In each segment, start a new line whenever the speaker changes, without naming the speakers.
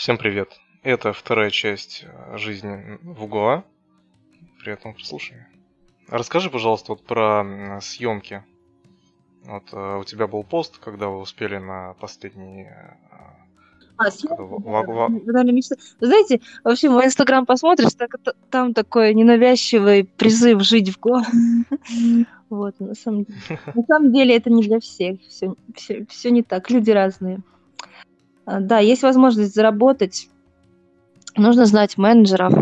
Всем привет. Это вторая часть э, жизни в Гоа. Приятного прослушивания. Расскажи, пожалуйста, вот про съемки. Вот э, у тебя был пост, когда вы успели на последний
а, съемки, Вы знаете, вообще мой инстаграм посмотришь, так, там такой ненавязчивый призыв жить в Гоа. Вот, на самом, на самом деле это не для всех, все, все, все не так, люди разные. А, да, есть возможность заработать, нужно знать менеджеров.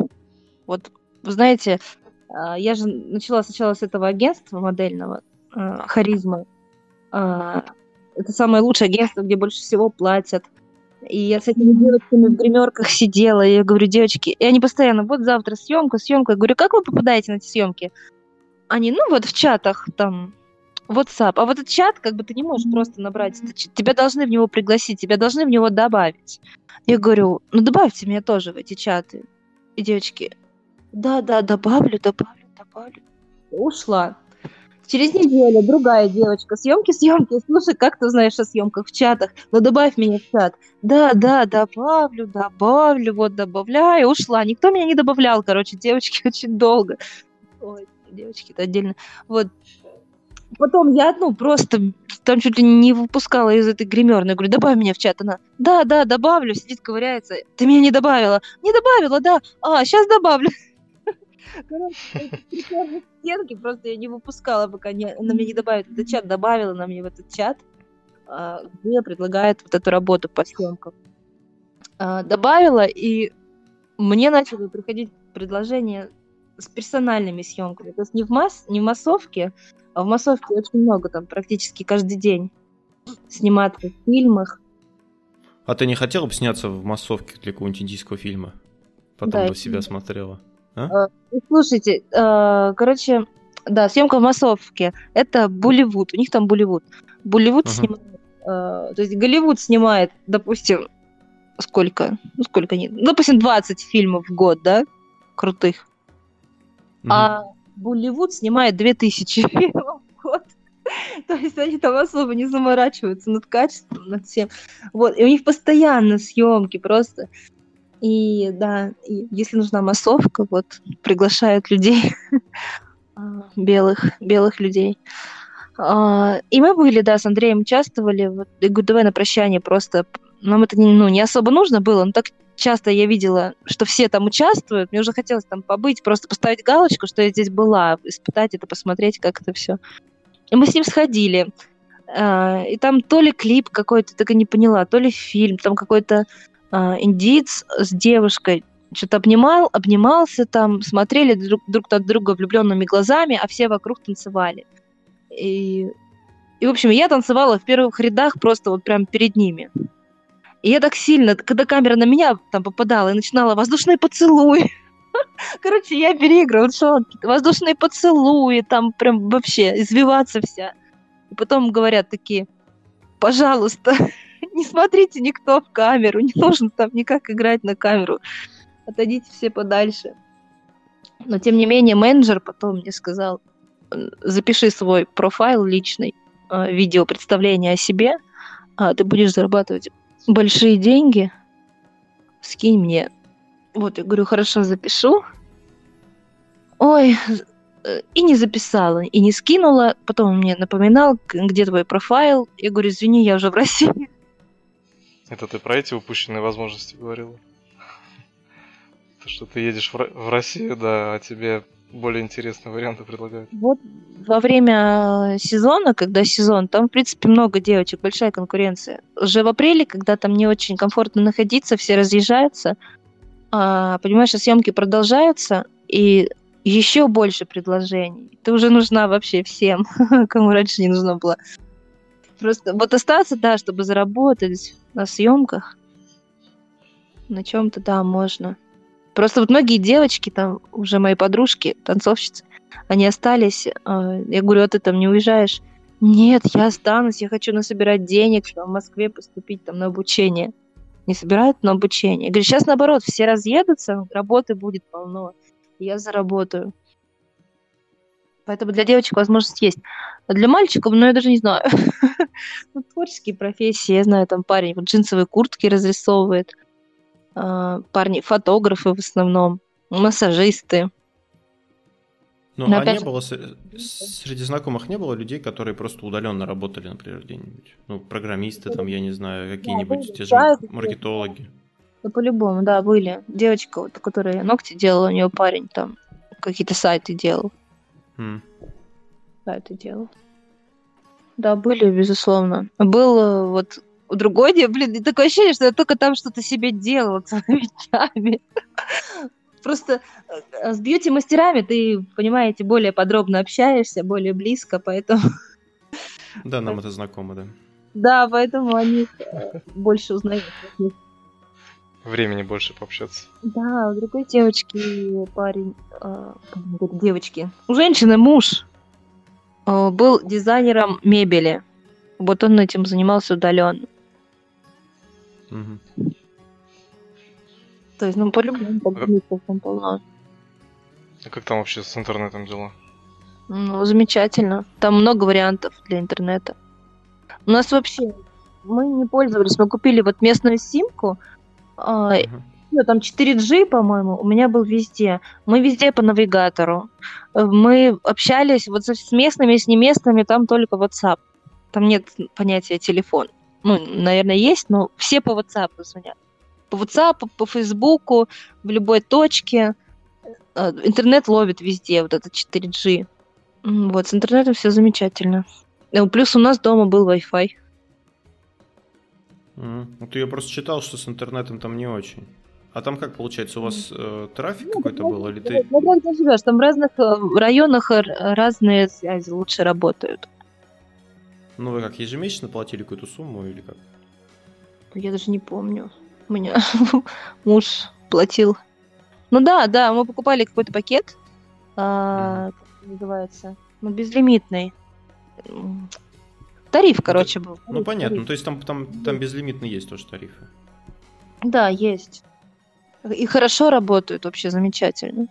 Вот, вы знаете, а, я же начала сначала с этого агентства модельного, а, Харизма. Это самое лучшее агентство, где больше всего платят. И я с этими девочками в гримерках сидела, и я говорю, девочки, и они постоянно, вот завтра съемка, съемка. Я говорю, как вы попадаете на эти съемки? Они, ну вот в чатах там, WhatsApp. А вот этот чат, как бы ты не можешь просто набрать. Тебя должны в него пригласить, тебя должны в него добавить. Я говорю, ну добавьте меня тоже в эти чаты. И девочки, да-да, добавлю, добавлю, добавлю. Ушла. Через неделю другая девочка, съемки, съемки. Слушай, как ты знаешь о съемках в чатах? Ну добавь меня в чат. Да, да, добавлю, добавлю, вот добавляю. Ушла. Никто меня не добавлял, короче, девочки очень долго. Ой, девочки, это отдельно. Вот. Потом я, ну, просто там чуть ли не выпускала из этой гримерной. Говорю, добавь меня в чат. Она, да, да, добавлю. Сидит, ковыряется. Ты меня не добавила. Не добавила, да. А, сейчас добавлю. Короче, стенки просто я не выпускала, пока она мне не добавит этот чат. Добавила на мне в этот чат, а, где предлагает вот эту работу по съемкам. А, добавила, и мне начали приходить предложения с персональными съемками. То есть не в, масс, не в массовке, а в массовке очень много, там практически каждый день сниматься в фильмах.
А ты не хотела бы сняться в массовке для какого-нибудь индийского фильма? Потом да, бы себя смотрела. А?
а? Слушайте, а, короче, да, съемка в массовке. Это Болливуд. У них там Болливуд. Болливуд uh-huh. снимает. А, то есть Голливуд снимает, допустим, сколько? Ну, сколько нет? Допустим, 20 фильмов в год, да? Крутых. Uh-huh. А Болливуд снимает 2000 фильмов. То есть они там особо не заморачиваются над качеством, над всем. Вот, и у них постоянно съемки просто. И да, и если нужна массовка, вот приглашают людей, а, белых, белых людей. А, и мы были, да, с Андреем участвовали. Вот, говорю, давай на прощание просто. Нам это не, ну, не особо нужно было, но так часто я видела, что все там участвуют, мне уже хотелось там побыть, просто поставить галочку, что я здесь была, испытать это, посмотреть, как это все. И мы с ним сходили. А, и там то ли клип какой-то, так и не поняла, то ли фильм, там какой-то а, индиец с девушкой что-то обнимал, обнимался там, смотрели друг, друг от друга влюбленными глазами, а все вокруг танцевали. И, и, в общем, я танцевала в первых рядах просто вот прям перед ними. И я так сильно, когда камера на меня там попадала и начинала воздушные поцелуи. Короче, я переигрывала, что воздушные поцелуи, там прям вообще извиваться вся. И потом говорят такие, пожалуйста, не смотрите никто в камеру, не нужно там никак играть на камеру. Отойдите все подальше. Но тем не менее менеджер потом мне сказал, запиши свой профайл личный, э, видео представление о себе, а ты будешь зарабатывать большие деньги, скинь мне. Вот, я говорю, хорошо, запишу. Ой, э, и не записала, и не скинула. Потом он мне напоминал, где твой профайл. Я говорю, извини, я уже в России.
Это ты про эти упущенные возможности говорила? То, что ты едешь в Россию, да, а тебе более интересные варианты предлагают.
Вот во время сезона, когда сезон, там, в принципе, много девочек, большая конкуренция. Уже в апреле, когда там не очень комфортно находиться, все разъезжаются, а, понимаешь, а съемки продолжаются, и еще больше предложений. Ты уже нужна вообще всем, кому раньше не нужна была. Просто вот остаться, да, чтобы заработать на съемках, на чем-то, да, можно. Просто вот многие девочки, там уже мои подружки, танцовщицы, они остались. А, я говорю, а ты там не уезжаешь? Нет, я останусь, я хочу насобирать денег, чтобы в Москве поступить там на обучение. Не собирают на обучение. Я говорю, сейчас наоборот, все разъедутся, работы будет полно, я заработаю. Поэтому для девочек возможность есть. А для мальчиков, ну, я даже не знаю. ну, творческие профессии, я знаю, там парень вот джинсовые куртки разрисовывает, э, парни, фотографы в основном, массажисты.
Ну,
Но
а
опять
не было, среди знакомых не было людей, которые просто удаленно работали, например, где-нибудь? Ну, программисты там, я не знаю, какие-нибудь
были,
те же
да,
маркетологи.
Да по-любому, да, были. Девочка, вот, которая ногти делала, у нее парень там какие-то сайты делал.
М.
Сайты делал. Да, были, безусловно. Был э, вот другой день, блин, такое ощущение, что я только там что-то себе делала целыми днями. Просто э, с бьюти-мастерами ты, понимаете, более подробно общаешься, более близко, поэтому...
Да, нам это знакомо, да.
Да, поэтому о них э, больше узнаешь.
Времени больше пообщаться.
Да, у другой девочки парень, э, девочки, у женщины муж э, был дизайнером мебели. Вот он этим занимался удаленно. То есть, ну, по-любому, программистов там полно.
А как там вообще с интернетом дела?
Ну, замечательно. Там много вариантов для интернета. У нас вообще, мы не пользовались, мы купили вот местную симку. Ну, там 4G, по-моему, у меня был везде. Мы везде по навигатору. Мы общались вот с местными, с неместными, там только WhatsApp. Там нет понятия телефон. Ну, наверное, есть, но все по WhatsApp звонят. По WhatsApp, по Фейсбуку, в любой точке. Э, Интернет ловит везде, вот это 4G. М, Вот, с интернетом все замечательно. Э, Плюс у нас дома был Wi-Fi.
Мгм. Вот я просто читал, что с интернетом там не очень. А там как получается, у вас э, трафик какой-то был, или ты...
Ну, как ты живешь? Там в разных э, районах разные связи лучше работают.
Ну, вы как, ежемесячно платили какую-то сумму или как?
Я даже не помню. Меня муж платил. Ну да, да, мы покупали какой-то пакет. а, Как называется? Ну, безлимитный. Тариф, короче, был.
Ну,
Тариф,
понятно.
тариф.
Ну, то есть там, там, там безлимитно есть тоже тарифы.
Да, есть. И хорошо работают, вообще замечательно.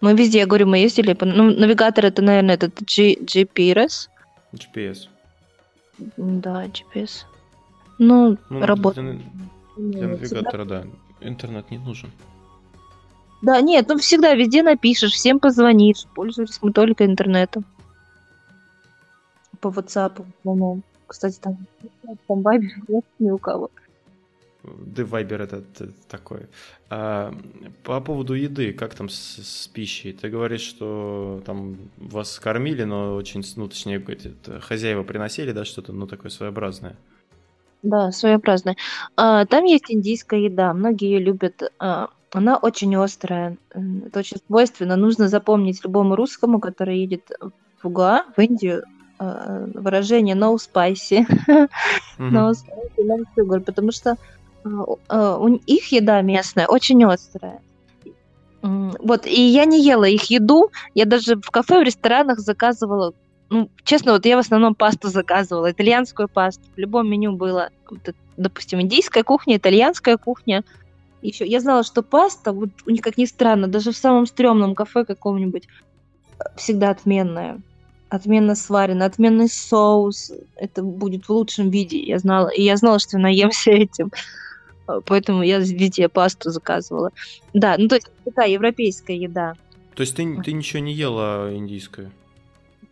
Мы везде, я говорю, мы ездили. Ну, навигатор это, наверное, этот G- GPRS.
GPS.
Да, GPS. Ну,
Ну,
работает.
Для
Ну, всегда-
навигатора, да. Интернет не нужен.
Да, нет, ну всегда везде напишешь, всем позвонишь. Пользуемся мы только интернетом. По WhatsApp в основном. Кстати, там, там Viber нет ни у кого.
Да, Вайбер это, т- такое. А, по поводу еды, как там с, с пищей? Ты говоришь, что там вас кормили, но очень, ну, точнее, хозяева приносили, да, что-то, ну, такое своеобразное.
Да, своеобразная. А, там есть индийская еда, многие ее любят. А, она очень острая, м, это очень свойственно. Нужно запомнить любому русскому, который едет в Угуа, в Индию, а, выражение no spicy,
Мгм.
no spicy, no sugar, потому что а, у- а, у их еда местная очень острая. М, Вот, и я не ела их еду, я даже в кафе, в ресторанах заказывала, ну, честно, вот я в основном пасту заказывала, итальянскую пасту. В любом меню было, допустим, индийская кухня, итальянская кухня. Еще я знала, что паста, вот у них, как ни странно, даже в самом стрёмном кафе каком-нибудь, э, всегда отменная. Отменно сварена, отменный соус. Это будет в лучшем виде, я знала. И я знала, что я наемся этим. Э, Поэтому я везде пасту заказывала. Да, ну то есть такая европейская еда.
То есть ты, ты ничего не ела индийское?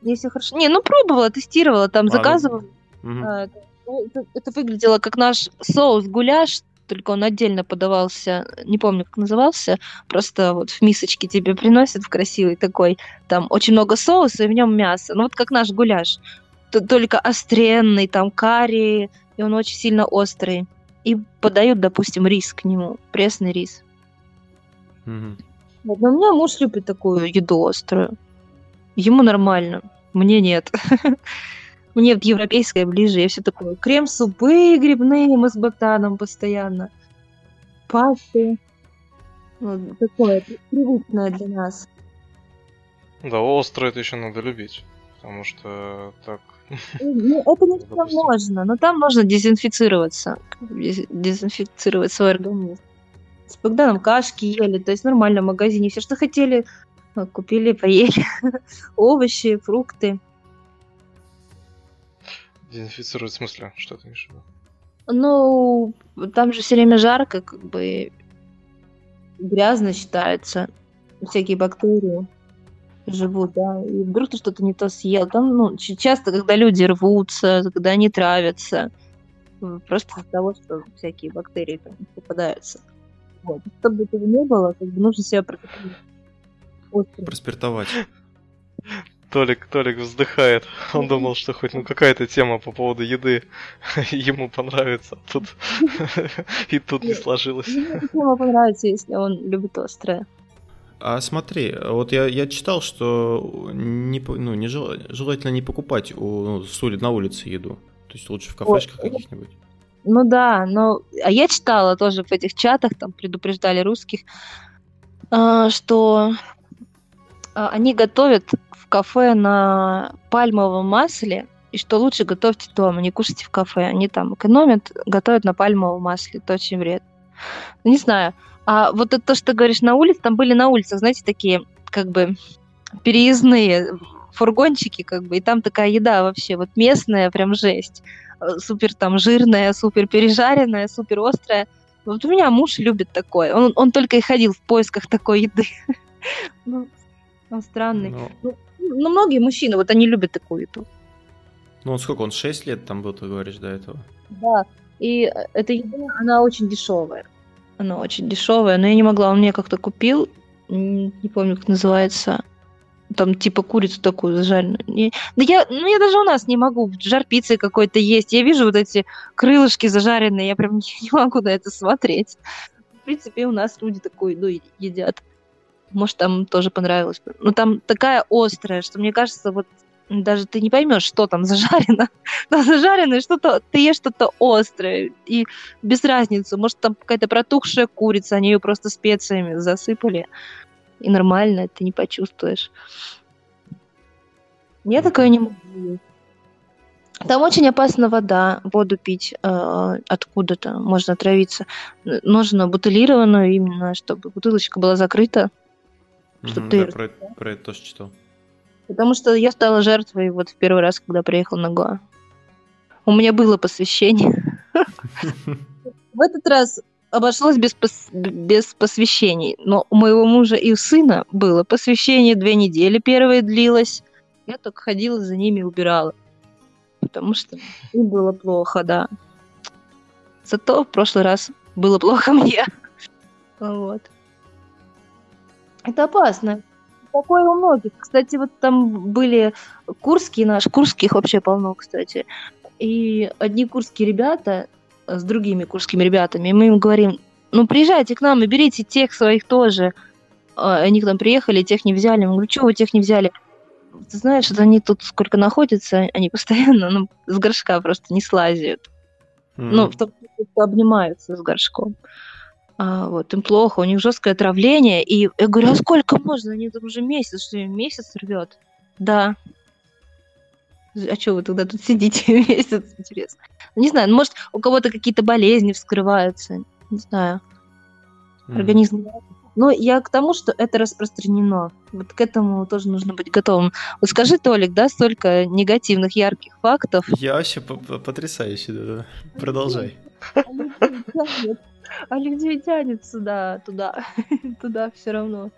Если хорошо. Не, ну пробовала, тестировала, там
А,
заказывала. А, ну, Это, это выглядело как наш соус гуляш, только он отдельно подавался, не помню, как назывался, просто вот в мисочке тебе приносят в красивый такой, там очень много соуса и в нем мясо, ну вот как наш гуляш, только остренный, там карри, и он очень сильно острый. И подают, допустим, рис к нему, пресный рис. Вот, но у меня муж любит такую еду острую. Ему нормально, мне нет. Мне вот европейская ближе, я все такое. Крем-супы грибные мы с ботаном постоянно. Пасты. Вот такое привычное для нас.
Да, острое это еще надо любить. Потому что так...
Ну, это не всегда можно, но там можно дезинфицироваться. Дез- Дезинфицировать свой организм. С Богданом кашки ели, то есть нормально в магазине. Все, что хотели, купили, поели. Овощи, фрукты.
Дезинфицировать в смысле? Что ты имеешь в виду?
Ну, там же все время жарко, как бы грязно считается, всякие бактерии живут, да, и вдруг ты что-то не то съел. Там, ну, часто, когда люди рвутся, когда они травятся, просто из-за того, что всякие бактерии там попадаются. Вот. Чтобы этого не было, как бы нужно себя
проспиртовать.
Толик, Толик вздыхает. Он думал, что хоть ну какая-то тема по поводу еды ему понравится. Тут и тут не сложилось.
Тема понравится, если он любит острое.
А смотри, вот я, я читал, что не, ну, не жел, желательно не покупать у, ну, на улице еду. То есть лучше в кафешках каких-нибудь.
Ну да, но а я читала тоже в этих чатах, там предупреждали русских, а, что а, они готовят в кафе на пальмовом масле, и что лучше готовьте дома, не кушайте в кафе. Они там экономят, готовят на пальмовом масле. Это очень вредно. Не знаю. А вот это то, что ты говоришь на улице, там были на улицах, знаете, такие как бы переездные фургончики, как бы, и там такая еда вообще вот местная, прям жесть. Э, супер там жирная, супер пережаренная, супер острая. Вот у меня муж любит такое. Он, он только и ходил в поисках такой еды. ну, он странный. Но... Ну, ну, многие мужчины, вот они любят такую еду.
Ну, он сколько, он 6 лет там был, ты говоришь, до этого?
Да, и э, эта еда, она очень дешевая. Она очень дешевая, но я не могла, он мне как-то купил, не помню, как называется, там типа курицу такую зажаренную. Не, да я, ну я даже у нас не могу жар пиццы какой-то есть. Я вижу вот эти крылышки зажаренные, я прям не, не могу на это смотреть. В принципе, у нас люди такую еду едят. Может, там тоже понравилось. Но там такая острая, что мне кажется, вот даже ты не поймешь, что там зажарено. Там зажарено что-то, ты ешь что-то острое. И без разницы. Может, там какая-то протухшая курица, они ее просто специями засыпали и нормально, ты не почувствуешь. Я такое не могу. Там очень опасна вода, воду пить э, откуда-то, можно отравиться. Нужно бутылированную именно, чтобы бутылочка была закрыта.
Чтобы ты... да, про, про это тоже читал.
Потому что я стала жертвой вот в первый раз, когда приехал на Гоа. У меня было посвящение. В этот раз обошлось без, пос... без посвящений. Но у моего мужа и у сына было посвящение две недели. Первое длилось. Я только ходила за ними и убирала. Потому что им было плохо, да. Зато в прошлый раз было плохо мне. Вот. Это опасно. Такое у многих. Кстати, вот там были курские наши, курских вообще полно, кстати. И одни курские ребята с другими курскими ребятами, и мы им говорим, ну, приезжайте к нам и берите тех своих тоже. А, они к нам приехали, тех не взяли. Мы говорим, что вы тех не взяли? Ты знаешь, что они тут сколько находятся, они постоянно ну, с горшка просто не слазят. Mm-hmm. Ну, в том обнимаются с горшком. А, вот, им плохо, у них жесткое отравление. И я говорю, а сколько можно? Они там уже месяц, что месяц рвет. Да, а что вы тогда тут сидите месяц, интересно? Не знаю, ну, может, у кого-то какие-то болезни вскрываются, не знаю. Организм. Но я к тому, что это распространено. Вот к этому тоже нужно быть готовым. Вот скажи, Толик, да, столько негативных, ярких фактов.
Я вообще потрясающе, да, Продолжай.
А людей тянет сюда, туда, туда все равно.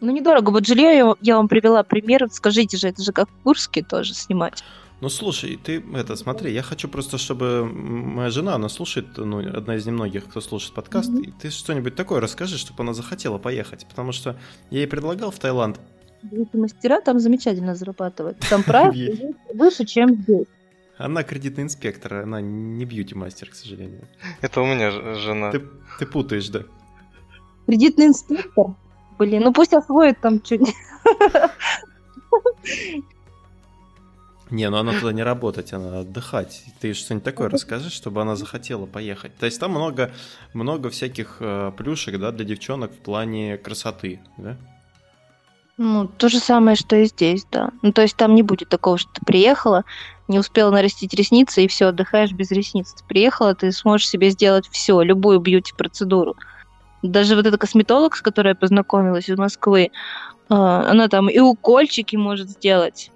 Ну, недорого. Вот жилье я, вам привела пример. Скажите же, это же как в Курске тоже снимать.
Ну слушай, ты это смотри, я хочу просто, чтобы моя жена, она слушает, ну, одна из немногих, кто слушает подкаст, mm-hmm. и ты что-нибудь такое расскажи, чтобы она захотела поехать, потому что я ей предлагал в Таиланд.
Мастера там замечательно зарабатывают. Там прайс выше, чем здесь.
Она кредитный инспектор, она не бьюти-мастер, к сожалению.
Это у меня жена.
Ты, ты путаешь, да.
Кредитный инспектор? Блин, ну пусть освоит там что-нибудь.
Не, ну она туда не работать, она отдыхать. Ты что-нибудь такое расскажи, чтобы она захотела поехать. То есть там много, много всяких э, плюшек, да, для девчонок в плане красоты, да?
Ну, то же самое, что и здесь, да. Ну, то есть там не будет такого, что ты приехала, не успела нарастить ресницы, и все, отдыхаешь без ресниц. Ты приехала, ты сможешь себе сделать все, любую бьюти-процедуру. Даже вот эта косметолог, с которой я познакомилась из Москвы, а, она там и укольчики может сделать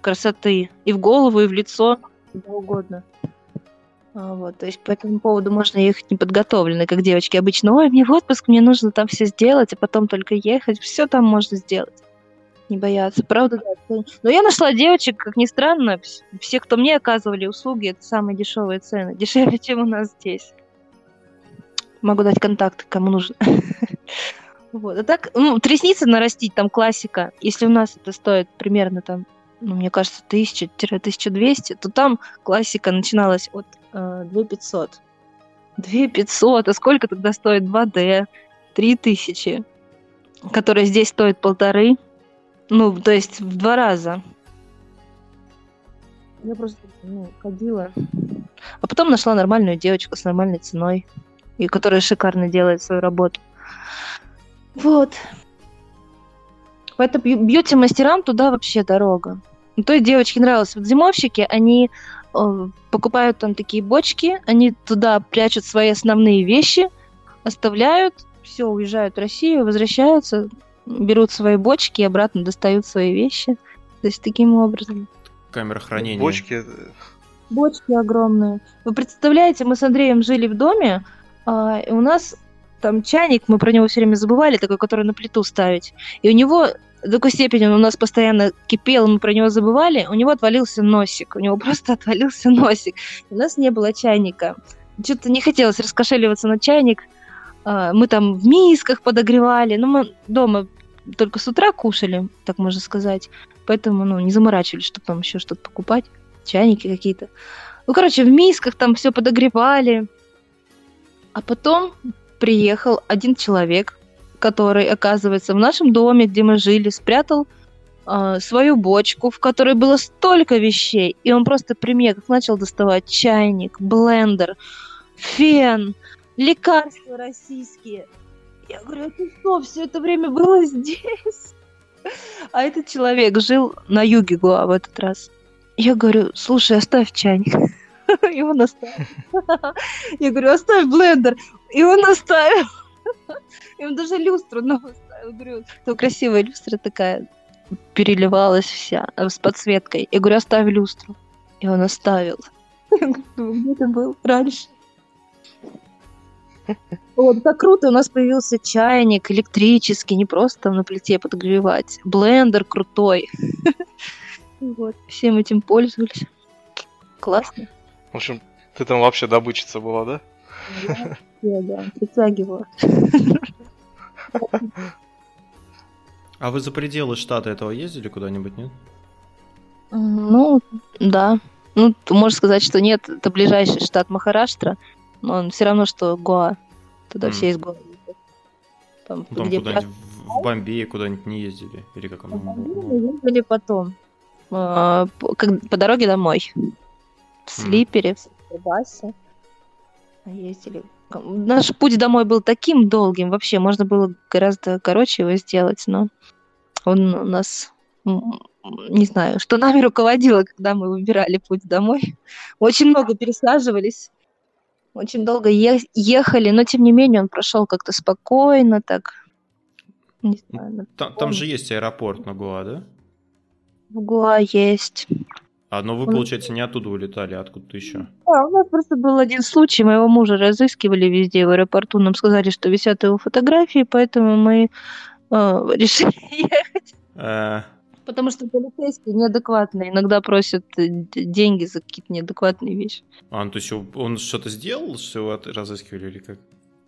красоты, и в голову, и в лицо, куда угодно. А, вот, то есть по этому поводу можно ехать неподготовленной, как девочки обычно. Ой, мне в отпуск, мне нужно там все сделать, а потом только ехать. Все там можно сделать. Не бояться. Правда, да. Но я нашла девочек, как ни странно, все, кто мне оказывали услуги, это самые дешевые цены. Дешевле, чем у нас здесь. Могу дать контакты, кому нужно. Вот. А так, ну, ресницы нарастить, там классика. Если у нас это стоит примерно там, ну, мне кажется, 1000-1200, то там классика начиналась от э, 2500. 2500, а сколько тогда стоит 2D? 3000, которая здесь стоит полторы. Ну, то есть в два раза. Я просто ну, ходила. А потом нашла нормальную девочку с нормальной ценой, и которая шикарно делает свою работу. Вот. Поэтому бьюти-мастерам туда вообще дорога. Ну, той девочке нравилось. Вот зимовщики, они э, покупают там такие бочки, они туда прячут свои основные вещи, оставляют, все, уезжают в Россию, возвращаются, берут свои бочки и обратно достают свои вещи. То есть таким образом.
Камера хранения.
Бочки.
Бочки огромные. Вы представляете, мы с Андреем жили в доме, э, и у нас там чайник, мы про него все время забывали, такой, который на плиту ставить. И у него до такой степени он у нас постоянно кипел, мы про него забывали, у него отвалился носик. У него просто отвалился носик. У нас не было чайника. Что-то не хотелось раскошеливаться на чайник. А, мы там в мисках подогревали. Ну, мы дома только с утра кушали, так можно сказать. Поэтому, ну, не заморачивались, чтобы там еще что-то покупать. Чайники какие-то. Ну, короче, в мисках там все подогревали. А потом приехал один человек, который, оказывается, в нашем доме, где мы жили, спрятал э, свою бочку, в которой было столько вещей, и он просто при мне как начал доставать чайник, блендер, фен, лекарства российские. Я говорю, а ты что, все это время было здесь? А этот человек жил на юге Гоа в этот раз. Я говорю, слушай, оставь чайник. И он оставил. Я говорю, оставь блендер. И он оставил. И он даже люстру новую ставил. Говорю, то красивая люстра такая переливалась вся э, с подсветкой. Я говорю, оставь люстру. И он оставил. Где ты был раньше? Вот, так круто, у нас появился чайник электрический, не просто там на плите подогревать. Блендер крутой. Вот, всем этим пользовались. Классно.
В общем, ты там вообще добычица была, да?
Я, да, притягивала.
А вы за пределы штата этого ездили куда-нибудь, нет?
Ну, да. Ну, можно сказать, что нет, это ближайший штат Махараштра, но он все равно, что Гоа. Туда mm. все из Гоа
Там, там где куда-нибудь в Бомбее куда-нибудь не ездили? Или как оно?
Мы ездили потом. А, по, как, по дороге домой. В Слипере, в Басе. Ездили Наш путь домой был таким долгим, вообще можно было гораздо короче его сделать, но он у нас, не знаю, что нами руководило, когда мы выбирали путь домой. Очень много пересаживались, очень долго е- ехали, но тем не менее он прошел как-то спокойно, так.
Не знаю, там, там же есть аэропорт на Гуа, да?
В Гуа есть.
А, но вы, получается, не оттуда улетали, а откуда-то еще?
Да, у нас просто был один случай, моего мужа разыскивали везде в аэропорту, нам сказали, что висят его фотографии, поэтому мы э, решили ехать. Потому что полицейские неадекватные, иногда просят э, деньги за какие-то неадекватные вещи.
А, ну, то есть он что-то сделал, что его разыскивали или как?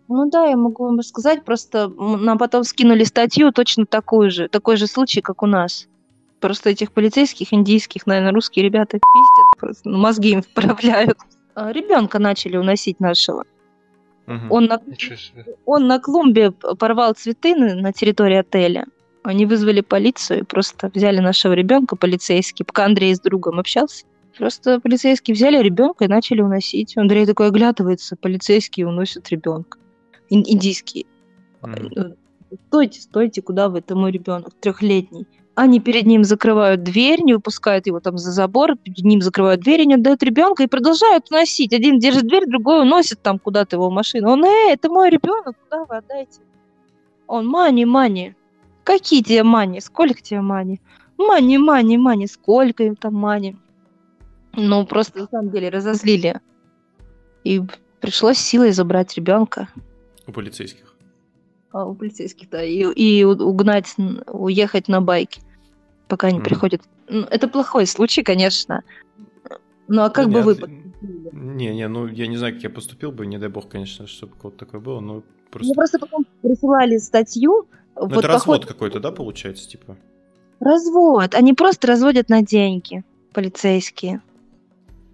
Ну да, я могу вам сказать, просто нам потом скинули статью точно такую же, такой же случай, как у нас. Просто этих полицейских индийских, наверное, русские ребята пиздят, просто ну, мозги им вправляют. А, ребенка начали уносить нашего. Угу. Он, на, он на клумбе порвал цветы на, на территории отеля. Они вызвали полицию просто взяли нашего ребенка, полицейский, пока Андрей с другом общался. Просто полицейские взяли ребенка и начали уносить. Андрей такой оглядывается, полицейские уносят ребенка. Ин- индийские. Mm. Стойте, стойте, куда вы? Это мой ребенок, трехлетний. Они перед ним закрывают дверь, не выпускают его там за забор, перед ним закрывают дверь и не отдают ребенка и продолжают носить. Один держит дверь, другой уносит там куда-то его в машину. Он, эй, это мой ребенок, куда вы отдаете? Он, мани, мани. Какие тебе мани? Сколько тебе мани? Мани, мани, мани. Сколько им там мани? Ну, просто на самом деле разозлили И пришлось силой забрать ребенка
У полицейских.
а, у полицейских, да, и, и угнать, уехать на байке, пока не
Мгм.
приходит. Ну, Это плохой случай, конечно. Ну а как
Да
бы
нет,
вы?
Не, не, ну я не знаю, как я поступил бы, не дай бог, конечно, чтобы кого-то такое было, но
Мне
просто...
просто потом присылали статью.
Ну,
вот
это развод
поход-
какой-то, да, получается, типа?
Развод. Они просто разводят на деньги, полицейские.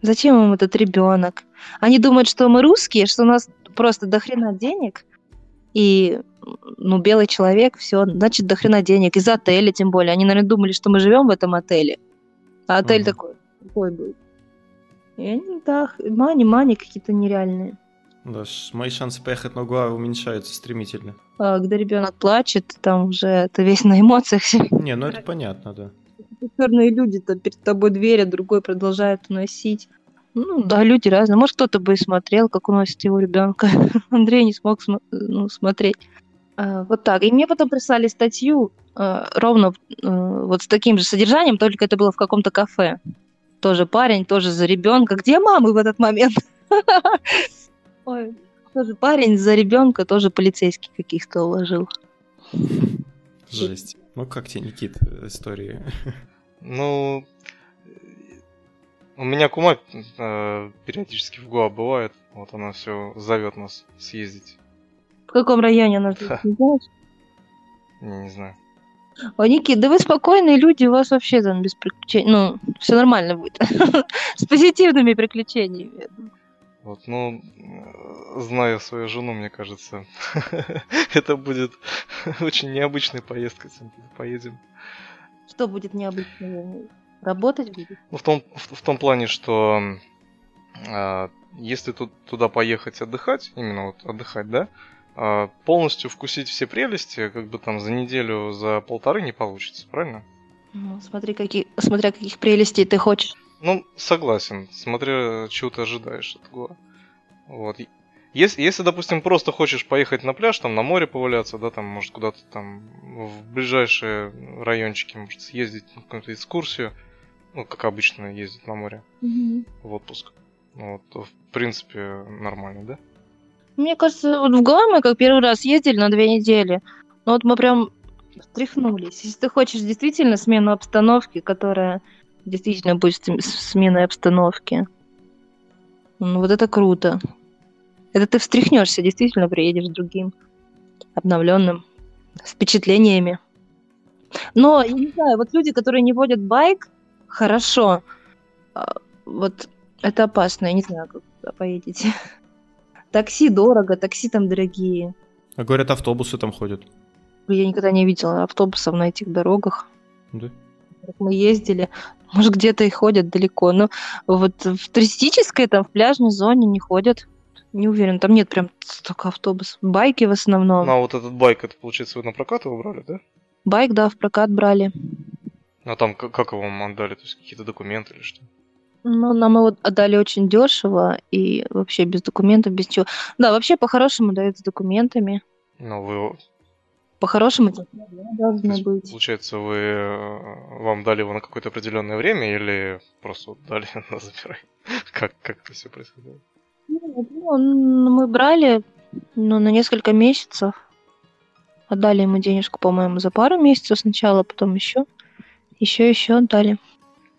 Зачем им этот ребенок? Они думают, что мы русские, что у нас просто до хрена денег. И, ну, белый человек, все, значит, до хрена денег. Из отеля, тем более. Они, наверное, думали, что мы живем в этом отеле. А отель
Мгм.
такой, такой был. И они, да, мани-мани какие-то нереальные.
Да, мои шансы поехать на Гуа уменьшаются стремительно.
А когда ребенок плачет, там уже это весь на эмоциях.
Не, ну это понятно, да.
черные люди-то перед тобой дверь, а другой продолжает уносить. Ну, да, люди разные. Может, кто-то бы и смотрел, как уносит его ребенка. Андрей не смог смо- ну, смотреть. А, вот так. И мне потом прислали статью а, ровно э, вот с таким же содержанием, только это было в каком-то кафе. Тоже парень, тоже за ребенка. Где мамы в этот момент? Ой, тоже парень за ребенка, тоже полицейский каких-то уложил.
Жесть. Ну как тебе, Никит, истории?
Ну, у меня кума э, периодически в Гоа бывает. Вот она все зовет нас съездить.
В каком районе она живет, не знаешь?
Не, не знаю.
Ой, Никит, да вы спокойные люди, у вас вообще там без приключений. Ну, все нормально будет. С позитивными приключениями.
Вот, ну, э, зная свою жену, мне кажется, это будет очень необычная поездка, если мы туда поедем.
Что будет необычно? Работать будет?
Ну, в том, в, в том плане, что э, если тут, туда поехать отдыхать, именно вот отдыхать, да, э, полностью вкусить все прелести, как бы там за неделю, за полторы не получится, правильно?
Ну, смотри, какие, смотря каких прелестей ты хочешь.
Ну, согласен, смотря чего ты ожидаешь от Гоа. Вот. Если, если, допустим, просто хочешь поехать на пляж, там на море поваляться, да, там, может, куда-то там в ближайшие райончики, может, съездить на какую-то экскурсию, ну, как обычно ездить на море в отпуск. Ну, Вот, то, в принципе, нормально, да?
Мне кажется, вот в Гоа мы как первый раз ездили на две недели. Ну вот мы прям встряхнулись. Если ты хочешь действительно смену обстановки, которая действительно будет см- с- сменой обстановки, ну вот это круто. Это ты встряхнешься, действительно приедешь другим, обновленным, с впечатлениями. Но, я не знаю, вот люди, которые не водят байк, хорошо. А, Вот это опасно, я не знаю, как поедете. Такси дорого, такси там дорогие.
А говорят, автобусы там ходят.
Я никогда не видела автобусов на этих дорогах.
Да?
Мы ездили. Может, где-то и ходят далеко. Но вот в туристической, там, в пляжной зоне не ходят. Не уверен, там нет прям столько автобусов. Байки в основном.
Ну, а вот этот байк, это, получается, вы на прокат его брали, да?
Байк, да, в прокат брали.
А там как, его вам отдали? То есть какие-то документы или что?
Ну, нам его отдали очень дешево и вообще без документов, без чего. Да, вообще по-хорошему дают с документами.
Ну, вы
По-хорошему это
то
должно
есть,
быть.
получается, вы э, вам дали его на какое-то определенное время или просто вот дали на забирай? Как, как это все происходило?
Ну, ну, мы брали ну, на несколько месяцев. Отдали ему денежку, по-моему, за пару месяцев сначала, потом еще. Еще, еще отдали.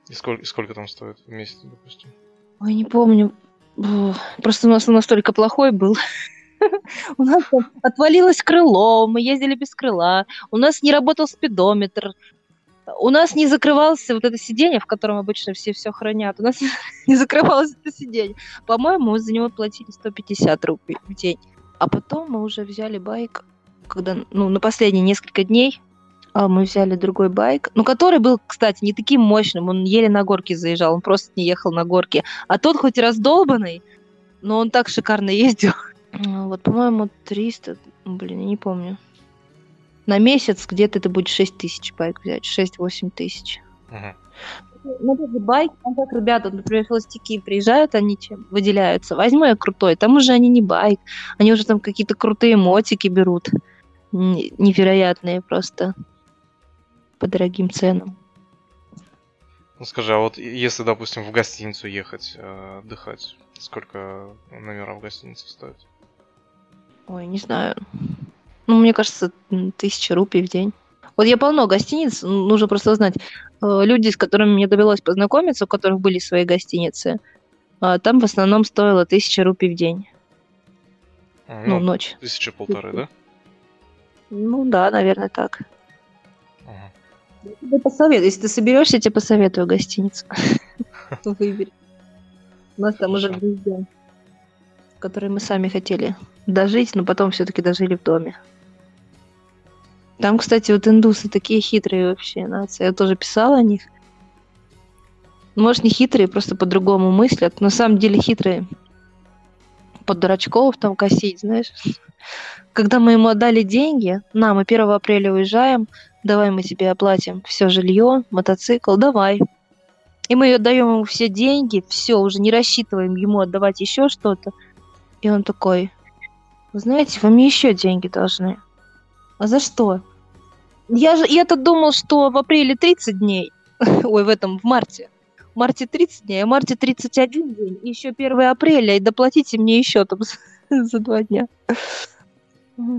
И сколько, и сколько там стоит в месяц, допустим?
Ой, не помню. Просто у нас он настолько плохой был. У нас отвалилось крыло, мы ездили без крыла. У нас не работал спидометр. У нас не закрывался вот это сиденье, в котором обычно все все хранят. У нас не закрывалось это сиденье. По-моему, мы за него платили 150 рублей в день. А потом мы уже взяли байк, когда, ну, на последние несколько дней а, мы взяли другой байк, ну, который был, кстати, не таким мощным, он еле на горке заезжал, он просто не ехал на горке. А тот хоть и раздолбанный, но он так шикарно ездил. Вот, по-моему, 300, блин, я не помню. На месяц где-то это будет 6 тысяч байк взять, 6-8 тысяч.
Мгм.
Ну, это же байк, там как ребята, например, холостяки приезжают, они чем выделяются. Возьму я крутой, там уже они не байк, они уже там какие-то крутые мотики берут. Невероятные просто. По дорогим ценам.
Ну скажи, а вот если, допустим, в гостиницу ехать э, отдыхать, сколько номера в гостинице стоит?
Ой, не знаю. Ну, мне кажется, тысяча рупий в день. Вот я полно гостиниц, нужно просто знать. Э, люди, с которыми мне довелось познакомиться, у которых были свои гостиницы, а, там в основном стоило тысяча рупий в день.
А, ну, ну, ночь. Тысяча полторы, да?
Ну да, наверное, так. Ага. Я тебе посоветую. Если ты соберешься, я тебе посоветую гостиницу. Выбери. У нас там уже в которой мы сами хотели дожить, но потом все-таки дожили в доме. Там, кстати, вот индусы такие хитрые вообще нации. Я тоже писала о них. Может, не хитрые, просто по-другому мыслят. На самом деле хитрые. Под дурачков там косить, знаешь. Когда мы ему отдали деньги, на, мы 1 апреля уезжаем, давай мы тебе оплатим все жилье, мотоцикл, давай. И мы отдаем ему все деньги, все, уже не рассчитываем ему отдавать еще что-то. И он такой, вы знаете, вы мне еще деньги должны. А за что? Я же я-то думал, что в апреле 30 дней. Ой, в этом, в марте. В марте 30 дней, а в марте 31 день. Еще 1 апреля. И доплатите мне еще там за два дня.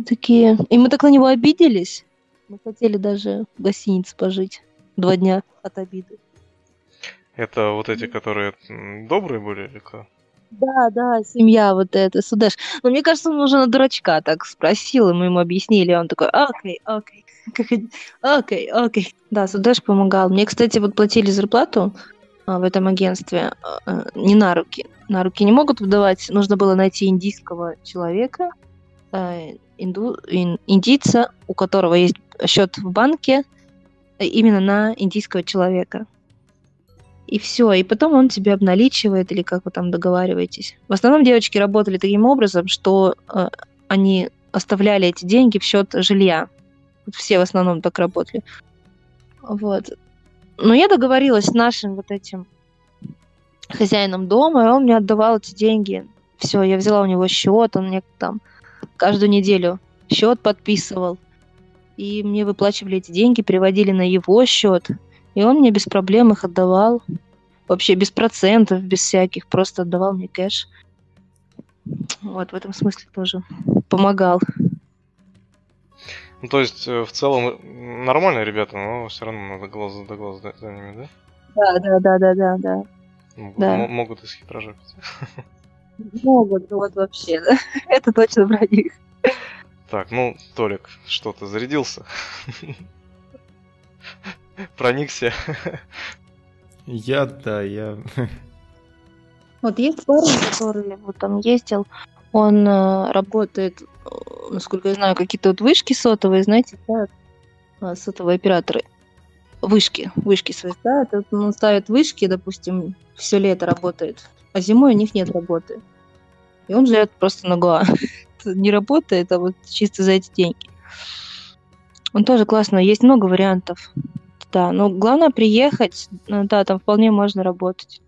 Такие. И мы так на него обиделись. Мы хотели даже в гостинице пожить. Два дня от обиды.
Это вот эти, которые добрые были или как?
Да, да, семья вот эта, Судеш. Но мне кажется, он уже на дурачка так спросил, и мы ему объяснили, он такой, окей, окей, окей, окей. Да, Судеш помогал. Мне, кстати, вот платили зарплату а, в этом агентстве а, не на руки. На руки не могут выдавать. Нужно было найти индийского человека, а, инду, ин, индийца, у которого есть счет в банке, именно на индийского человека и все. И потом он тебе обналичивает, или как вы там договариваетесь. В основном девочки работали таким образом, что э, они оставляли эти деньги в счет жилья. Все в основном так работали. Вот. Но я договорилась с нашим вот этим хозяином дома, и он мне отдавал эти деньги. Все, я взяла у него счет, он мне там каждую неделю счет подписывал. И мне выплачивали эти деньги, переводили на его счет. И он мне без проблем их отдавал. Вообще без процентов, без всяких. Просто отдавал мне кэш. Вот, в этом смысле тоже помогал.
Ну, то есть, э, в целом, нормальные ребята, но все равно надо глаз да глаз за, ними, да?
Да, да, да, да, да, да.
Могут, да. могут исхитрожопить.
Могут, ну вот вообще, да. Это точно про них.
Так, ну, Толик, что то зарядился? проникся.
Я, да, я...
Вот есть парень, который вот там ездил, он э, работает, э, насколько я знаю, какие-то вот вышки сотовые, знаете, ставят э, сотовые операторы. Вышки, вышки свои ставят. Он ставит вышки, допустим, все лето работает, а зимой у них нет работы. И он живет просто на Гоа. Не работает, а вот чисто за эти деньги. Он тоже классно. Есть много вариантов да. Но главное приехать, ну да, там вполне можно работать.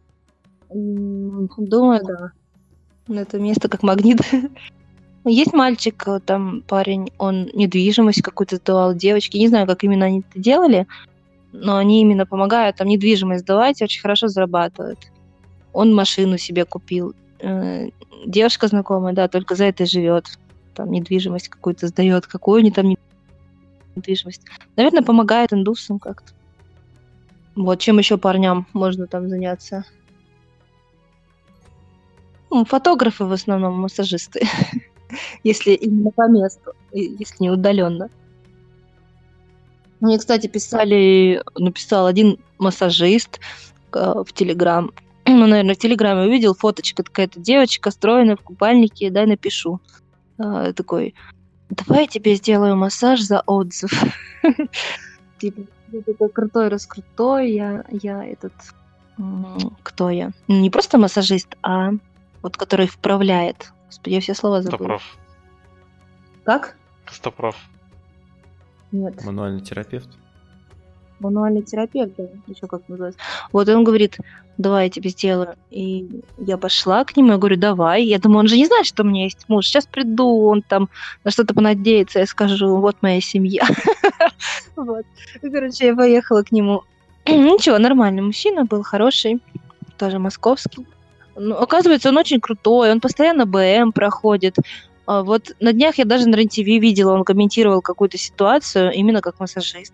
Думаю, да. Это место как магнит. Есть мальчик, э, там парень, он недвижимость какую-то сдавал девочки. Не знаю, как именно они это делали, но они именно помогают там недвижимость сдавать, очень хорошо зарабатывают. Он машину себе купил. Э, девушка знакомая, да, только за это живет. Там недвижимость какую-то сдает. Какую они там недвижимость. Наверное, помогает индусам как-то. Вот, чем еще парням можно там заняться? Ну, фотографы в основном, массажисты. если именно по месту, если не удаленно. Мне, кстати, писали, написал один массажист э, в Телеграм. Ну, наверное, в Телеграме увидел фоточка, какая-то девочка, стройная в купальнике, дай напишу. Э, такой, давай я тебе сделаю массаж за отзыв. Типа, такой крутой, раскрутой, я, я этот... Кто я? Не просто массажист, а вот который вправляет. Господи, я все слова забыла.
Костоправ.
Как?
Костоправ.
Нет.
Мануальный терапевт.
Мануальный терапевт, еще как называется. Вот он говорит, давай я тебе сделаю. И я пошла к нему, я говорю, давай. Я думаю, он же не знает, что у меня есть муж. Сейчас приду, он там на что-то понадеется, я скажу, вот моя семья. Вот. Короче, я поехала к нему. Ничего, нормальный мужчина был, хороший, тоже московский. Ну, оказывается, он очень крутой, он постоянно БМ проходит. А вот на днях я даже на рен видела, он комментировал какую-то ситуацию именно как массажист.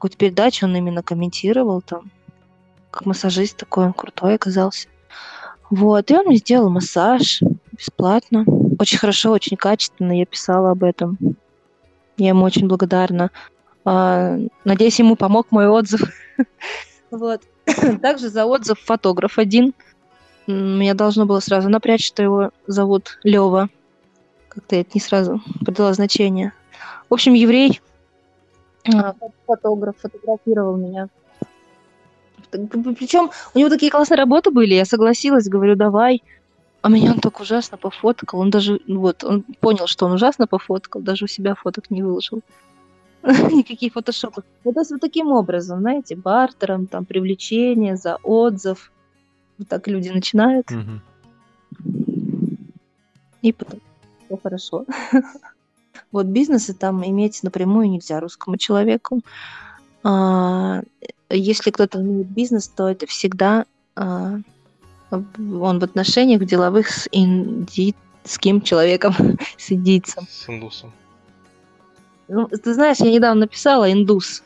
Какую-то передачу он именно комментировал там. Как массажист такой, он крутой оказался. Вот, и он мне сделал массаж бесплатно. Очень хорошо, очень качественно, я писала об этом. Я ему очень благодарна. А, надеюсь, ему помог мой отзыв. Вот. Также за отзыв фотограф один. Меня должно было сразу напрячь, что его зовут Лева. Как-то я это не сразу придала значение. В общем, еврей, фотограф, фотографировал меня. Причем у него такие классные работы были, я согласилась, говорю, давай. А меня он так ужасно пофоткал. Он даже, вот, он понял, что он ужасно пофоткал, даже у себя фоток не выложил. никакие фотошопы. Вот, то есть вот таким образом, знаете, бартером, там, привлечение за отзыв. Вот так люди начинают. И потом все хорошо. вот бизнесы там иметь напрямую нельзя русскому человеку. А, если кто-то имеет бизнес, то это всегда а, он в отношениях в деловых с индийским человеком, с индийцем.
С индусом.
Ну, ты знаешь, я недавно написала индус.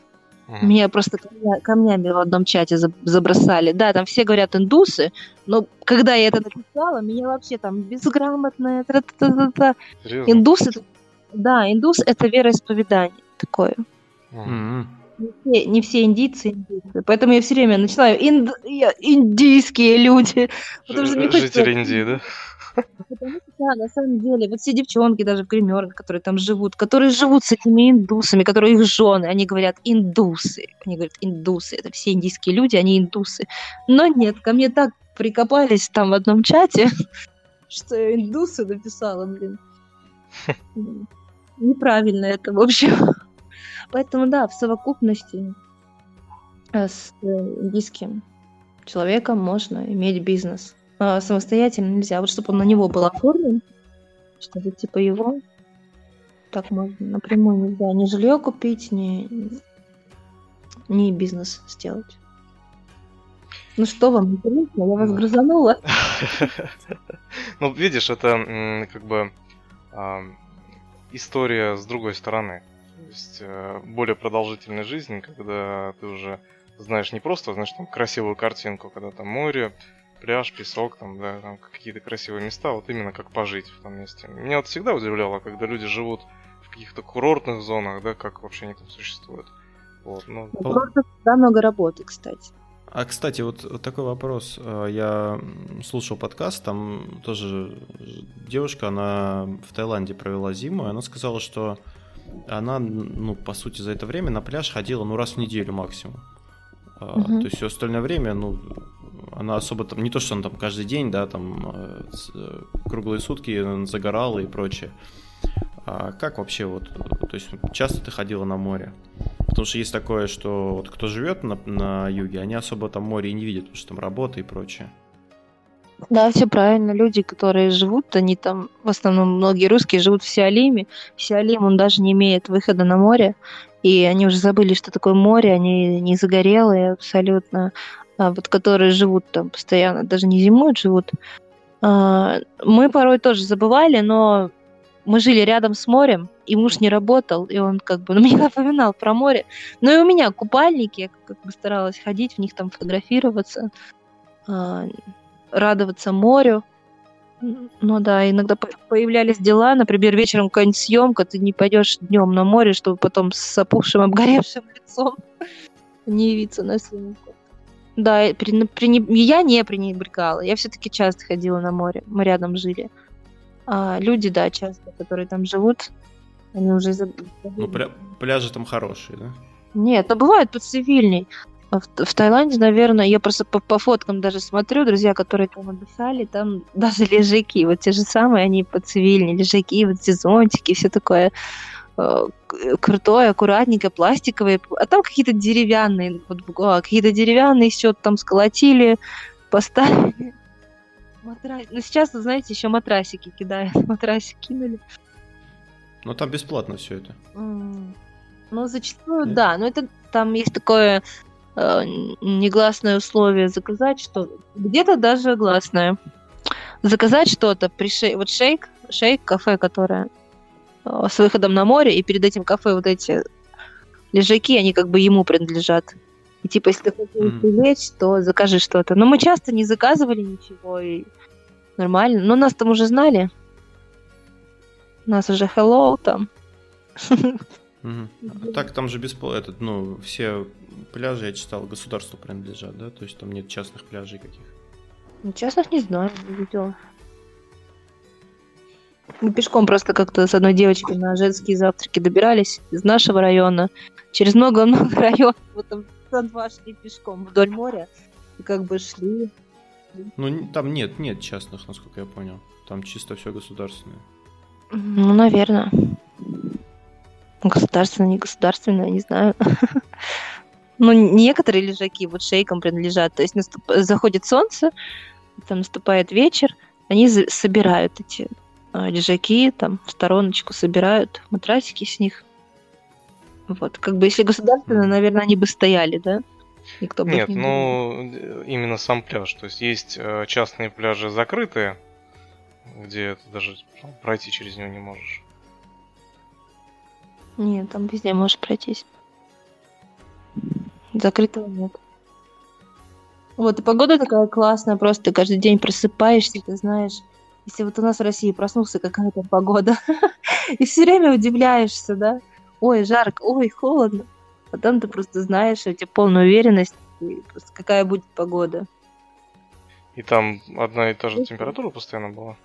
Mm. Меня просто камня, камнями в одном чате забросали. Да, там все говорят индусы, но когда я это написала, меня вообще там безграмотная. Та -та -та Индус это, да, индус это вероисповедание такое. Mm. Не все, не все индийцы индийцы. Поэтому я все время начинаю инд, индийские люди.
Потому что не Жители Индии, да?
Потому что, да, на самом деле, вот все девчонки даже в гримерах, которые там живут, которые живут с этими индусами, которые их жены, они говорят индусы. Они говорят индусы. Это все индийские люди, они индусы. Но нет, ко мне так прикопались там в одном чате, что я индусы написала, блин. Неправильно это, в общем. Поэтому, да, в совокупности э, с э, индийским человеком можно иметь бизнес а, самостоятельно нельзя. Вот чтобы он на него был оформлен, чтобы типа его так можно напрямую нельзя ни жилье купить, ни, ни бизнес сделать. Ну что вам интересно? Я вас грызанула.
Ну, видишь, это как бы история с другой стороны. То есть э, более продолжительной жизни, когда ты уже знаешь не просто, знаешь, там красивую картинку, когда там море, пляж, песок, там, да, там какие-то красивые места, вот именно как пожить в том месте. Меня вот всегда удивляло, когда люди живут в каких-то курортных зонах, да, как вообще они там существуют. Вот, ну...
Да, много работы, кстати.
А, кстати, вот, вот такой вопрос. Э, я слушал подкаст, там тоже девушка, она в Таиланде провела зиму, и она сказала, что она, ну, по сути, за это время на пляж ходила, ну, раз в неделю максимум. Угу. То есть все остальное время, ну, она особо там, не то, что она там каждый день, да, там э, э, круглые сутки загорала и прочее. А как вообще вот, то есть часто ты ходила на море? Потому что есть такое, что вот кто живет на, на юге, они особо там море и не видят, потому что там работа и прочее.
Да, все правильно. Люди, которые живут, они там, в основном многие русские живут в Сиалиме. Сиалим, он даже не имеет выхода на море. И они уже забыли, что такое море, они не загорелые абсолютно а, вот которые живут там постоянно, даже не зимуют, живут. А, мы порой тоже забывали, но мы жили рядом с морем, и муж не работал, и он как бы ну, мне напоминал про море. Ну и у меня купальники, я как бы старалась ходить в них там фотографироваться, а, радоваться морю. Ну да, иногда появлялись дела, например, вечером какая-нибудь съемка, ты не пойдешь днем на море, чтобы потом с опухшим, обгоревшим лицом не явиться на съемку. Да, я не пренебрегала. Я все-таки часто ходила на море. Мы рядом жили. А люди, да, часто, которые там живут, они уже.
Ну, пля- пляжи там хорошие, да?
Нет, но бывает поцивильней. В, в Таиланде, наверное, я просто по, по фоткам даже смотрю, друзья, которые там отдыхали, там даже лежаки, вот те же самые, они поцивильнее, лежаки, вот эти зонтики, все такое. Э, крутое, аккуратненькое, пластиковое, а там какие-то деревянные, вот, а, какие-то деревянные еще там сколотили, поставили. Матрас... Ну, сейчас, знаете, еще матрасики кидают. Матрасик кинули.
Ну, там бесплатно все это.
Mm. Ну, зачастую, Нет? да. Но это там есть такое э, негласное условие заказать что где-то даже гласное. Заказать что-то при шей... Вот шейк, шейк, кафе, которое э, с выходом на море, и перед этим кафе вот эти лежаки, они как бы ему принадлежат. И типа, если ты хочешь
Мгм.
лечь, то закажи что-то. Но мы часто не заказывали ничего, и нормально. Но нас там уже знали. Нас уже hello там.
А Так, там же бесплатно, этот, ну, все пляжи, я читал, государству принадлежат, да? То есть там нет частных пляжей каких.
Ну, честно, не знаю, не видела. Мы пешком просто как-то с одной девочкой на женские завтраки добирались из нашего района. Через много-много районов. Вот там часа два шли пешком вдоль моря. И как бы шли.
Ну, там нет, нет частных, насколько я понял. Там чисто все государственное.
Ну, наверное. Государственное, не государственное, не знаю. Ну, некоторые лежаки вот шейкам принадлежат. То есть наступ- заходит солнце, там наступает вечер, они за- собирают эти а, лежаки, там в стороночку собирают матрасики с них. Вот, как бы если государственные, наверное, они бы стояли, да? Никто бы
Нет,
не
ну э, именно сам пляж. То есть есть э, частные пляжи закрытые, где ты даже ну, пройти через него не можешь.
Нет, там везде можешь пройтись. Закрытого нет. Вот, и погода такая классная, просто ты каждый день просыпаешься, ты знаешь, если вот у нас в России проснулся какая-то погода, и все время удивляешься, да? Ой, жарко, ой, холодно. Там ты просто знаешь, у тебя полная уверенность, и просто какая будет погода.
И там одна и та же температура постоянно была.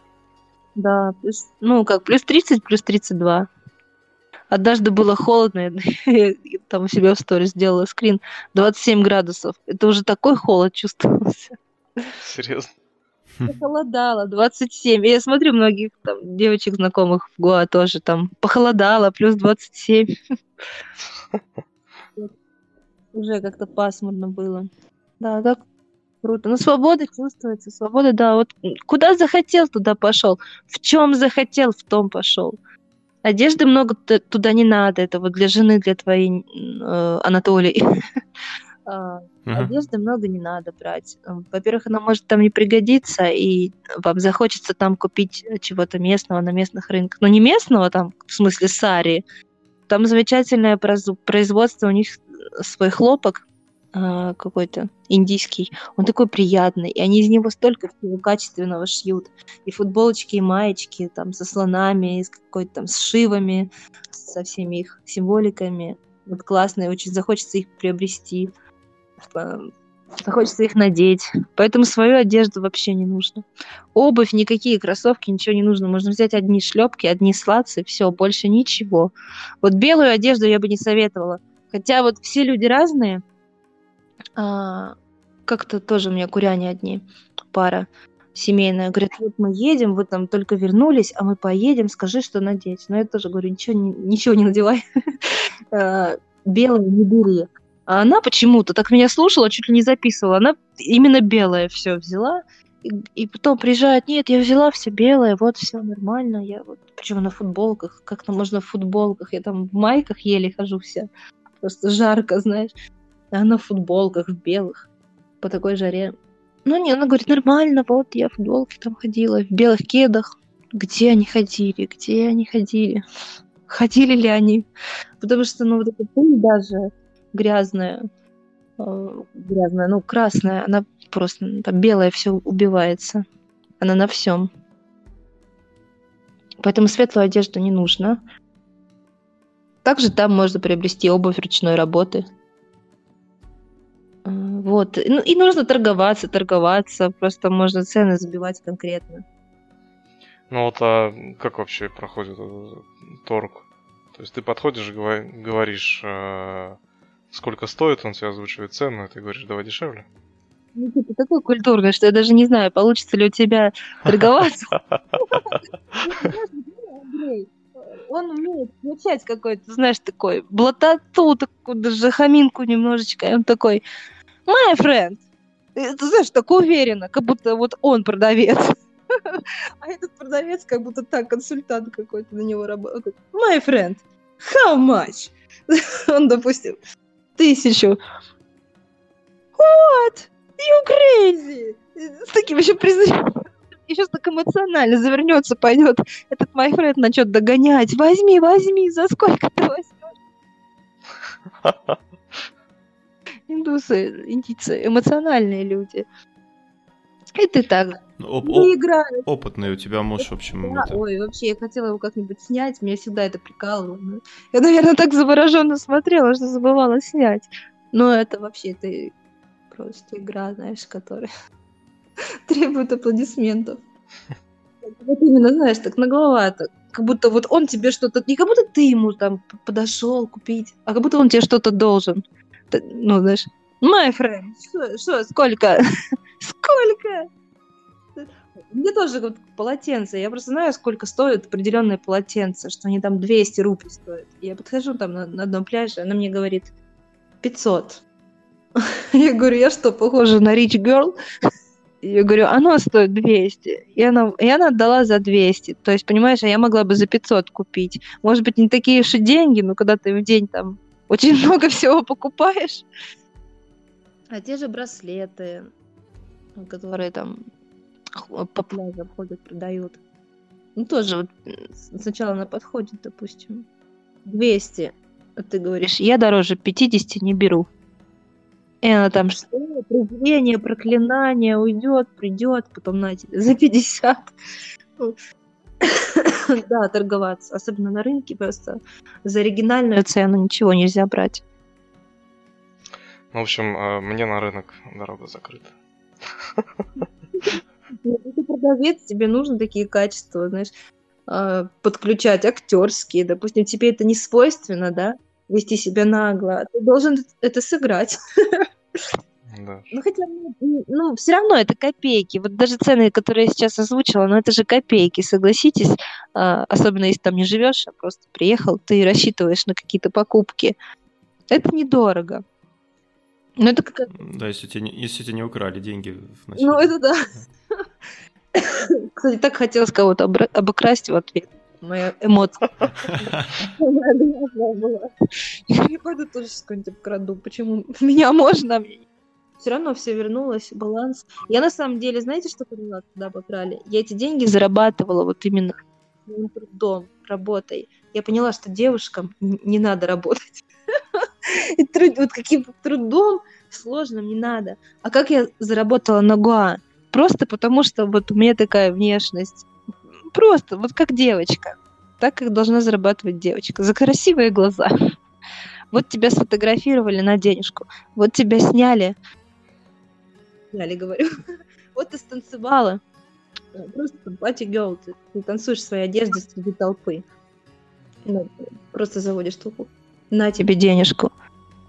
Да, плюс, ну как, плюс 30, плюс 32. Однажды было холодно, я там у себя в сторис сделала скрин, 27 градусов. Это уже такой холод чувствовался.
Серьезно.
Похолодало, 27. И я смотрю, многих там девочек знакомых в Гоа тоже там похолодало, плюс 27. Уже как-то пасмурно было. Да, так круто. Ну, свобода чувствуется, свобода, да. Вот куда захотел, туда пошел. В чем захотел, в том пошел. Одежды много туда не надо. Это вот для жены, для твоей э, Анатолий.
Мгм.
Одежды много не надо брать. М, Во-первых, она может там не пригодиться, и вам захочется там купить э, чего-то местного на местных рынках. Но не местного там, в смысле сари. Там замечательное произ- производство, у них э, свой хлопок какой-то индийский. Он такой приятный, и они из него столько всего качественного шьют. И футболочки, и маечки там со слонами, и с какой-то там сшивами, со всеми их символиками. Вот классные, очень захочется их приобрести захочется их надеть. Поэтому свою одежду вообще не нужно. Обувь, никакие кроссовки, ничего не нужно. Можно взять одни шлепки, одни слацы, все, больше ничего. Вот белую одежду я бы не советовала. Хотя вот все люди разные. А, как-то тоже у меня куряне одни, пара семейная. Говорят, вот мы едем, вы там только вернулись, а мы поедем, скажи, что надеть. Но я тоже говорю, ничего ничего не надевай. А, Белое не бери. А она почему-то так меня слушала, чуть ли не записывала. Она именно белое все взяла. И, и потом приезжает, нет, я взяла все белое, вот все нормально. Я вот, причем на футболках, как-то можно в футболках. Я там в майках еле хожу вся. Просто жарко, знаешь. А она в футболках, в белых. По такой жаре. Ну не, она говорит, нормально, вот я в футболке там ходила, в белых кедах. Где они ходили, где они ходили? Ходили ли они? Потому что, ну, вот пыль даже грязная, э, грязная, ну, красная, она просто, ну, там белая все убивается. Она на всем. Поэтому светлую одежду не нужно. Также там можно приобрести обувь ручной работы. Э, Вот. Ну, и нужно торговаться, торговаться. Просто можно цены забивать конкретно.
Ну вот, а как вообще проходит этот торг? То есть ты подходишь и говоришь, э, сколько стоит, он тебе озвучивает цену, и ты говоришь, давай дешевле.
Ну, типа, такой культурный, что я даже не знаю, получится ли у тебя торговаться. Он умеет включать какой-то, знаешь, такой блатоту, такую даже хаминку немножечко. И он такой, my friend. И Ты знаешь, так уверенно, как будто вот он продавец. А этот продавец как будто так, консультант какой-то на него работает. My friend, how much? Он, допустим, тысячу. what? You crazy! С таким еще признанием. И сейчас так эмоционально завернется, пойдет этот мой френд начнет догонять. Возьми, возьми, за сколько ты возьмешь? Индусы, индийцы, эмоциональные люди. И ты так
оп-
не играешь.
опытный у тебя муж, в общем.
Да,
это-
Ой, вообще, я хотела его как-нибудь снять, меня всегда это прикалывало. Я, наверное, так завороженно смотрела, что забывала снять. Но это вообще это просто игра, знаешь, которая требует аплодисментов. Вот именно, знаешь, так нагловато. Как будто вот он тебе что-то... Не как будто ты ему там подошел купить, а как будто он тебе что-то должен. Ну, знаешь, my friend, что, сколько? Сколько? Мне тоже вот полотенце. Я просто знаю, сколько стоит определенное полотенце, что они там 200 рублей стоят. Я подхожу там на, на одном пляже, она мне говорит 500. Я говорю, я что, похожа на rich girl? Я говорю, оно стоит 200. И она, и она отдала за 200. То есть, понимаешь, а я могла бы за 500 купить. Может быть, не такие и деньги, но когда ты в день там очень много всего покупаешь. А те же браслеты, которые там по пляжам ходят, продают. Ну, тоже вот с- сначала она подходит, допустим, 200, а ты говоришь, я дороже 50 не беру. И она там что? Презрение, проклинание, уйдет, придет, потом на за 50. Ну, Да, торговаться. Особенно на рынке просто за оригинальную цену ничего нельзя брать.
Ну, в общем, э, мне на рынок дорога закрыта.
Ну, Ты продавец, тебе нужны такие качества, знаешь, а, подключать актерские. Допустим, тебе это не свойственно, да, вести себя нагло. а Ты должен это сыграть.
Да.
Ну, хотя, ну, ну, все равно это копейки. Вот даже цены, которые я сейчас озвучила, ну, это же копейки, согласитесь. А, особенно если там не живешь, а просто приехал, ты рассчитываешь на какие-то покупки. Это недорого. Ну, это как...
Да, если тебя, не, если тебя не украли деньги в начале.
Ну, это да. Кстати, так хотелось кого-то обокрасть в ответ. Моя эмоция. Я пойду тоже сейчас кого-нибудь обкраду. Почему меня можно, все равно все вернулось, баланс. Я на самом деле, знаете, что поняла, когда обокрали? Я эти деньги зарабатывала вот именно трудом, работой. Я поняла, что девушкам не надо работать. Вот каким трудом сложным не надо. А как я заработала на Гоа? Просто потому, что вот у меня такая внешность. Просто, вот как девочка. Так, как должна зарабатывать девочка. За красивые глаза. Вот тебя сфотографировали на денежку. Вот тебя сняли. Сняли, говорю. Вот ты станцевала. Просто платье girl, ты, ты танцуешь в своей одежде среди толпы. Ну, просто заводишь толпу. На тебе денежку.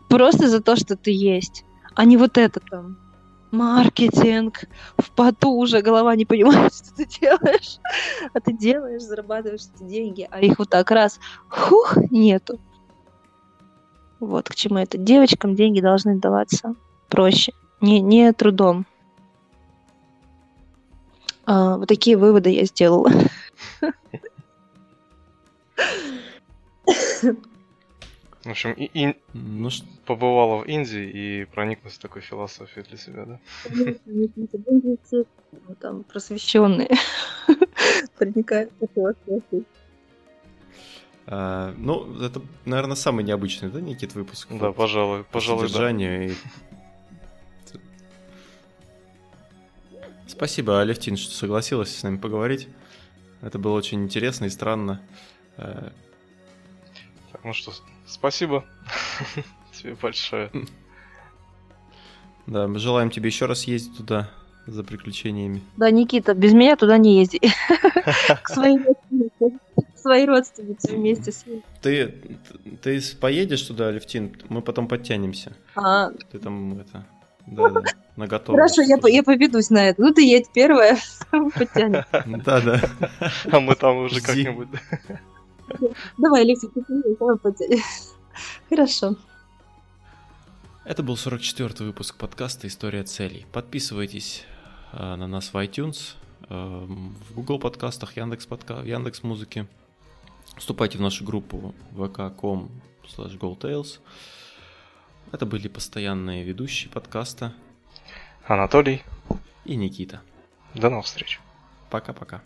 Просто за то, что ты есть. А не вот это там. Маркетинг. В поту уже голова не понимает, что ты делаешь. А ты делаешь, зарабатываешь эти деньги, а их вот так раз, хух, нету. Вот к чему это. Девочкам деньги должны даваться проще, не, не трудом. А, вот такие выводы я сделала.
В общем, и, и
Ну,
побывала в Индии и прониклась такой философией для себя, да?
Там просвещенные проникают в философию.
а, ну, это, наверное, самый необычный, да, Никит, выпуск?
Да,
Вот,
пожалуй,
по
пожалуй, да.
и- Спасибо, Алевтин, что согласилась с нами поговорить. Это было очень интересно и странно. Э,
Так, ну что, спасибо тебе большое.
Да, мы желаем тебе еще раз ездить туда за приключениями.
Да, Никита, без меня туда не езди. К своей родственнице. К своей родственнице вместе с ней.
Ты, ты поедешь туда, Алевтин? Мы потом подтянемся.
А,
Ты там это... Да, да, на.
Хорошо, я, по- я поведусь на это. Ну, ты едь первая, потянем.
Да, да.
А мы там уже как-нибудь...
Давай, Алексей, ты давай потянем. Хорошо.
Это был 44-й выпуск подкаста «История целей». Подписывайтесь э, на нас в iTunes, э, в Google подкастах, Яндекс, подка... Яндекс Музыке. Вступайте в нашу группу vk.com slash goldtails. Это были постоянные ведущие подкаста
Анатолий,
и Никита.
до новых встреч.
Пока-пока.